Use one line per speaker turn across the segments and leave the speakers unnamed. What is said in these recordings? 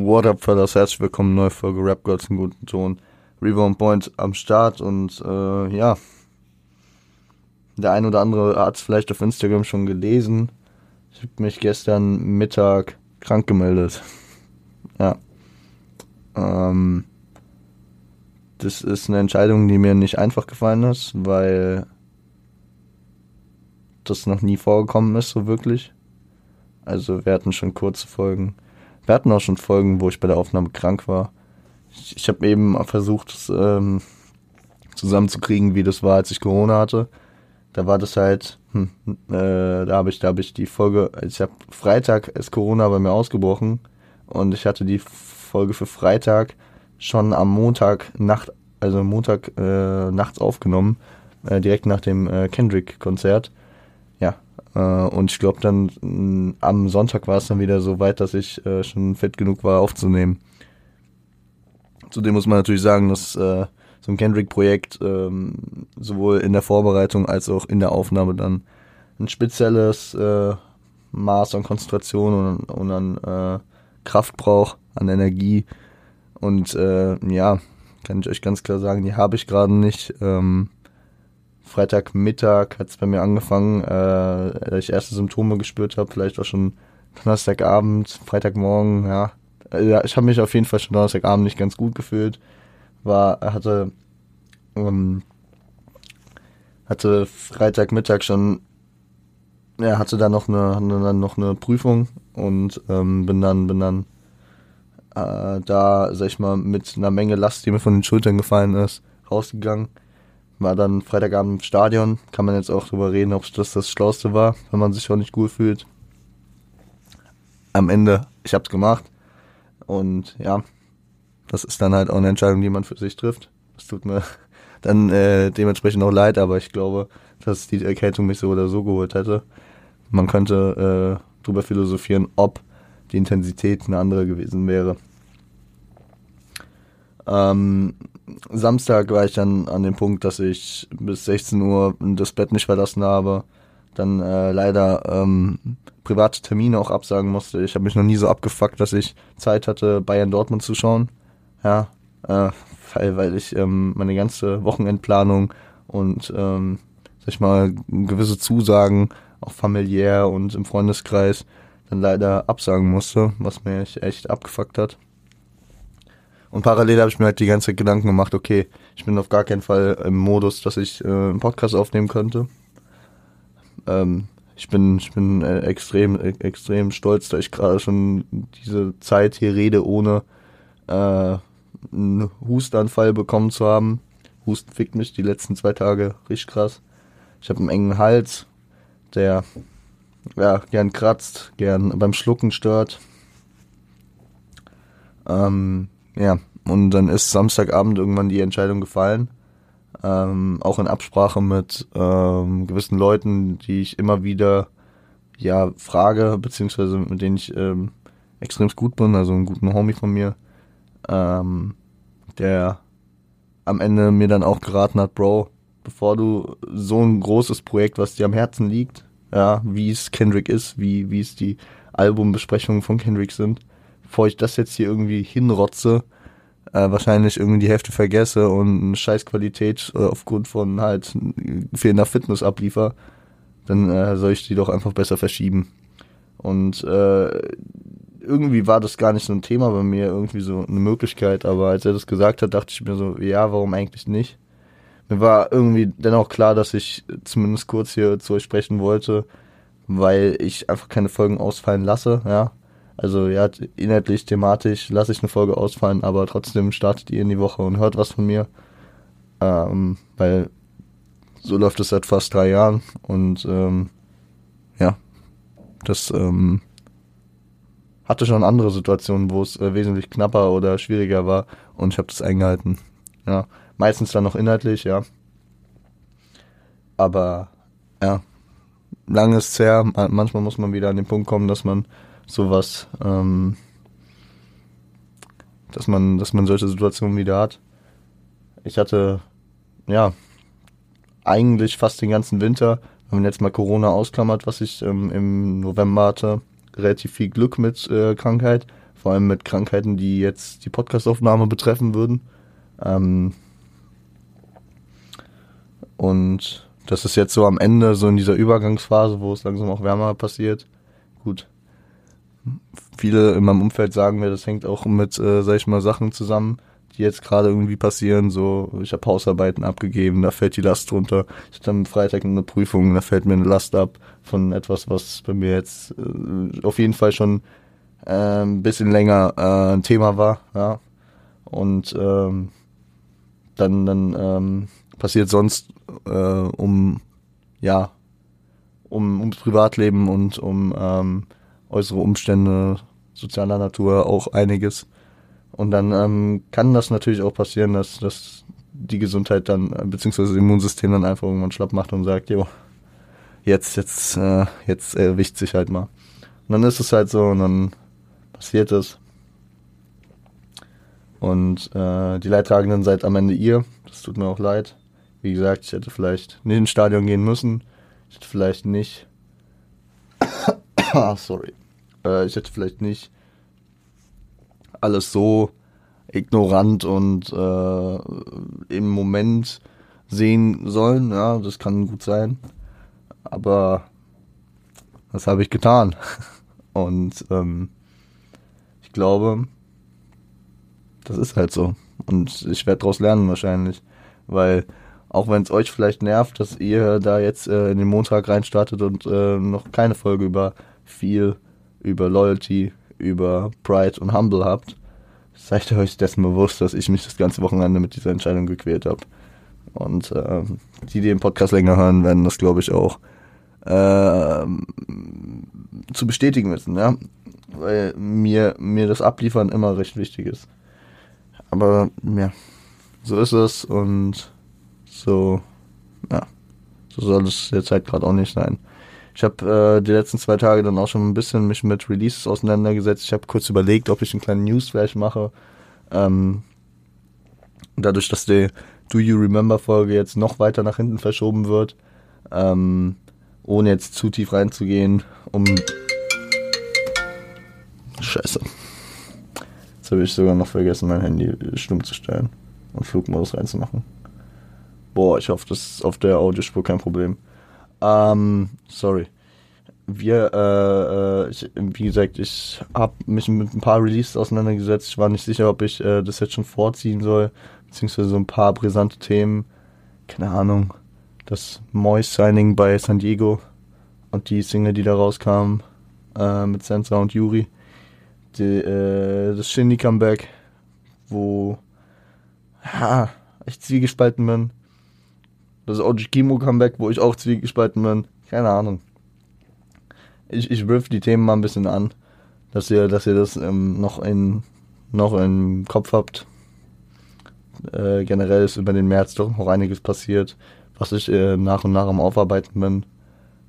What up, fellas? Herzlich willkommen, neue Folge Rap Girls im guten Ton. Rebound Point am Start und äh, ja, der ein oder andere hat es vielleicht auf Instagram schon gelesen. Ich habe mich gestern Mittag krank gemeldet. Ja. Ähm, das ist eine Entscheidung, die mir nicht einfach gefallen ist, weil das noch nie vorgekommen ist, so wirklich. Also wir hatten schon kurze Folgen wir hatten auch schon Folgen, wo ich bei der Aufnahme krank war. Ich, ich habe eben versucht, es, ähm, zusammenzukriegen, wie das war, als ich Corona hatte. Da war das halt, hm, äh, da habe ich, da ich die Folge, ich habe Freitag ist Corona bei mir ausgebrochen und ich hatte die Folge für Freitag schon am Montag Nacht, also Montag äh, nachts aufgenommen, äh, direkt nach dem äh, Kendrick-Konzert. Äh, und ich glaube dann mm, am Sonntag war es dann wieder so weit, dass ich äh, schon fit genug war aufzunehmen. Zudem muss man natürlich sagen, dass äh, so ein Kendrick-Projekt ähm, sowohl in der Vorbereitung als auch in der Aufnahme dann ein spezielles Maß an Konzentration und, an Kraft braucht, an Energie. Und ja, kann ich euch ganz klar sagen, die habe ich gerade nicht. Ähm, Freitagmittag hat es bei mir angefangen, äh, dass ich erste Symptome gespürt habe, vielleicht auch schon Donnerstagabend, Freitagmorgen, ja. Also, ich habe mich auf jeden Fall schon Donnerstagabend nicht ganz gut gefühlt. War, hatte, ähm, hatte Freitagmittag schon, ja, hatte dann noch eine, eine noch eine Prüfung und ähm, bin dann, bin dann äh, da, sag ich mal, mit einer Menge Last, die mir von den Schultern gefallen ist, rausgegangen war dann Freitagabend im Stadion. Kann man jetzt auch drüber reden, ob das das Schlauste war, wenn man sich auch nicht gut fühlt. Am Ende, ich hab's gemacht. Und ja, das ist dann halt auch eine Entscheidung, die man für sich trifft. Das tut mir dann äh, dementsprechend auch leid, aber ich glaube, dass die Erkältung mich so oder so geholt hätte. Man könnte äh, drüber philosophieren, ob die Intensität eine andere gewesen wäre. Ähm, Samstag war ich dann an dem Punkt, dass ich bis 16 Uhr das Bett nicht verlassen habe. Dann äh, leider ähm, private Termine auch absagen musste. Ich habe mich noch nie so abgefuckt, dass ich Zeit hatte, Bayern Dortmund zu schauen. Ja, äh, weil, weil ich ähm, meine ganze Wochenendplanung und ähm, sag ich mal gewisse Zusagen auch familiär und im Freundeskreis dann leider absagen musste, was mir echt abgefuckt hat. Und parallel habe ich mir halt die ganze Zeit Gedanken gemacht, okay, ich bin auf gar keinen Fall im Modus, dass ich äh, einen Podcast aufnehmen könnte. Ähm, ich bin, ich bin äh, extrem, äh, extrem stolz, da ich gerade schon diese Zeit hier rede, ohne äh, einen Hustanfall bekommen zu haben. Husten fickt mich die letzten zwei Tage richtig krass. Ich habe einen engen Hals, der ja gern kratzt, gern beim Schlucken stört. Ähm, ja, und dann ist Samstagabend irgendwann die Entscheidung gefallen. Ähm, auch in Absprache mit ähm, gewissen Leuten, die ich immer wieder ja frage, beziehungsweise mit denen ich ähm, extrem gut bin, also einen guten Homie von mir, ähm, der am Ende mir dann auch geraten hat, Bro, bevor du so ein großes Projekt, was dir am Herzen liegt, ja, wie es Kendrick ist, wie, wie es die Albumbesprechungen von Kendrick sind, bevor ich das jetzt hier irgendwie hinrotze, äh, wahrscheinlich irgendwie die Hälfte vergesse und eine Scheißqualität äh, aufgrund von halt fehlender Fitness abliefer, dann äh, soll ich die doch einfach besser verschieben. Und äh, irgendwie war das gar nicht so ein Thema bei mir, irgendwie so eine Möglichkeit, aber als er das gesagt hat, dachte ich mir so, ja, warum eigentlich nicht? Mir war irgendwie dennoch klar, dass ich zumindest kurz hier zu euch sprechen wollte, weil ich einfach keine Folgen ausfallen lasse, ja. Also ja, inhaltlich, thematisch lasse ich eine Folge ausfallen, aber trotzdem startet ihr in die Woche und hört was von mir. Ähm, weil so läuft es seit fast drei Jahren und ähm, ja, das ähm, hatte schon andere Situationen, wo es äh, wesentlich knapper oder schwieriger war und ich habe das eingehalten. Ja, meistens dann noch inhaltlich, ja. Aber ja, lang ist es her. Manchmal muss man wieder an den Punkt kommen, dass man sowas, ähm, dass man, dass man solche Situationen wieder hat. Ich hatte, ja, eigentlich fast den ganzen Winter, wenn man jetzt mal Corona ausklammert, was ich ähm, im November hatte, relativ viel Glück mit äh, Krankheit, vor allem mit Krankheiten, die jetzt die Podcastaufnahme betreffen würden. Ähm, und das ist jetzt so am Ende, so in dieser Übergangsphase, wo es langsam auch wärmer passiert. Gut. Viele in meinem Umfeld sagen mir, das hängt auch mit, äh, sag ich mal, Sachen zusammen, die jetzt gerade irgendwie passieren. So, ich habe Hausarbeiten abgegeben, da fällt die Last runter. Ich hatte am Freitag eine Prüfung, da fällt mir eine Last ab von etwas, was bei mir jetzt äh, auf jeden Fall schon äh, ein bisschen länger äh, ein Thema war. Ja. Und ähm, dann, dann ähm, passiert sonst äh, um ja um ums Privatleben und um ähm, äußere Umstände sozialer Natur auch einiges. Und dann ähm, kann das natürlich auch passieren, dass, dass die Gesundheit dann, äh, beziehungsweise das Immunsystem dann einfach irgendwann schlapp macht und sagt, jo, jetzt, jetzt, äh, jetzt erwischt sich halt mal. Und dann ist es halt so und dann passiert es. Und äh, die Leidtragenden seid am Ende ihr. Das tut mir auch leid. Wie gesagt, ich hätte vielleicht nicht ins Stadion gehen müssen. Ich hätte vielleicht nicht. ah, sorry. Äh, ich hätte vielleicht nicht alles so ignorant und äh, im Moment sehen sollen. Ja, das kann gut sein. Aber das habe ich getan. Und ähm, ich glaube, das ist halt so. Und ich werde daraus lernen wahrscheinlich. Weil auch wenn es euch vielleicht nervt, dass ihr da jetzt äh, in den Montag reinstartet und äh, noch keine Folge über viel, über Loyalty, über Pride und Humble habt, seid ihr euch dessen bewusst, dass ich mich das ganze Wochenende mit dieser Entscheidung gequält habe. Und äh, die, die den Podcast länger hören, werden das, glaube ich, auch äh, zu bestätigen wissen, ja. Weil mir, mir das Abliefern immer recht wichtig ist. Aber ja, so ist es und so, ja, so soll es jetzt halt gerade auch nicht sein. Ich habe äh, die letzten zwei Tage dann auch schon ein bisschen mich mit Releases auseinandergesetzt. Ich habe kurz überlegt, ob ich einen kleinen Newsflash mache. Ähm, dadurch, dass die Do You Remember Folge jetzt noch weiter nach hinten verschoben wird, ähm, ohne jetzt zu tief reinzugehen, um Scheiße. Jetzt habe ich sogar noch vergessen, mein Handy stumm zu stellen und Flugmodus reinzumachen. Boah, ich hoffe, das ist auf der Audiospur kein Problem. Ähm, sorry. Wir, äh, äh, ich, wie gesagt, ich habe mich mit ein paar Releases auseinandergesetzt. Ich war nicht sicher, ob ich äh, das jetzt schon vorziehen soll, beziehungsweise so ein paar brisante Themen. Keine Ahnung. Das Moist-Signing bei San Diego und die Single, die da rauskam äh, mit Sansa und Yuri. Die, äh, das Shindy-Comeback, wo ha, ich zwiegespalten bin. Das OG Kimo Comeback, wo ich auch zwiegespalten bin. Keine Ahnung. Ich, ich riff die Themen mal ein bisschen an, dass ihr, dass ihr das ähm, noch in noch im Kopf habt. Äh, generell ist über den März doch noch einiges passiert, was ich äh, nach und nach am Aufarbeiten bin.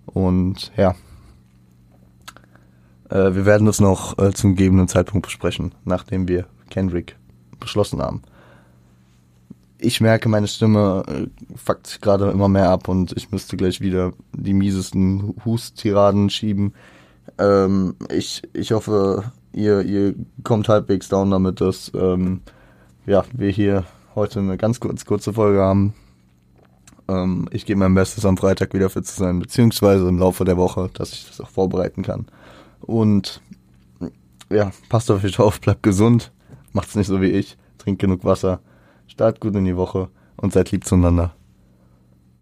Und ja, äh, wir werden das noch äh, zum gegebenen Zeitpunkt besprechen, nachdem wir Kendrick beschlossen haben ich merke, meine Stimme äh, fuckt gerade immer mehr ab und ich müsste gleich wieder die miesesten Husttiraden schieben. Ähm, ich, ich hoffe, ihr, ihr kommt halbwegs down damit, dass ähm, ja, wir hier heute eine ganz kurz, kurze Folge haben. Ähm, ich gebe mein Bestes, am Freitag wieder fit zu sein, beziehungsweise im Laufe der Woche, dass ich das auch vorbereiten kann. Und ja, passt auf euch auf, bleibt gesund, macht's nicht so wie ich, trinkt genug Wasser Start gut in die Woche und seid lieb zueinander.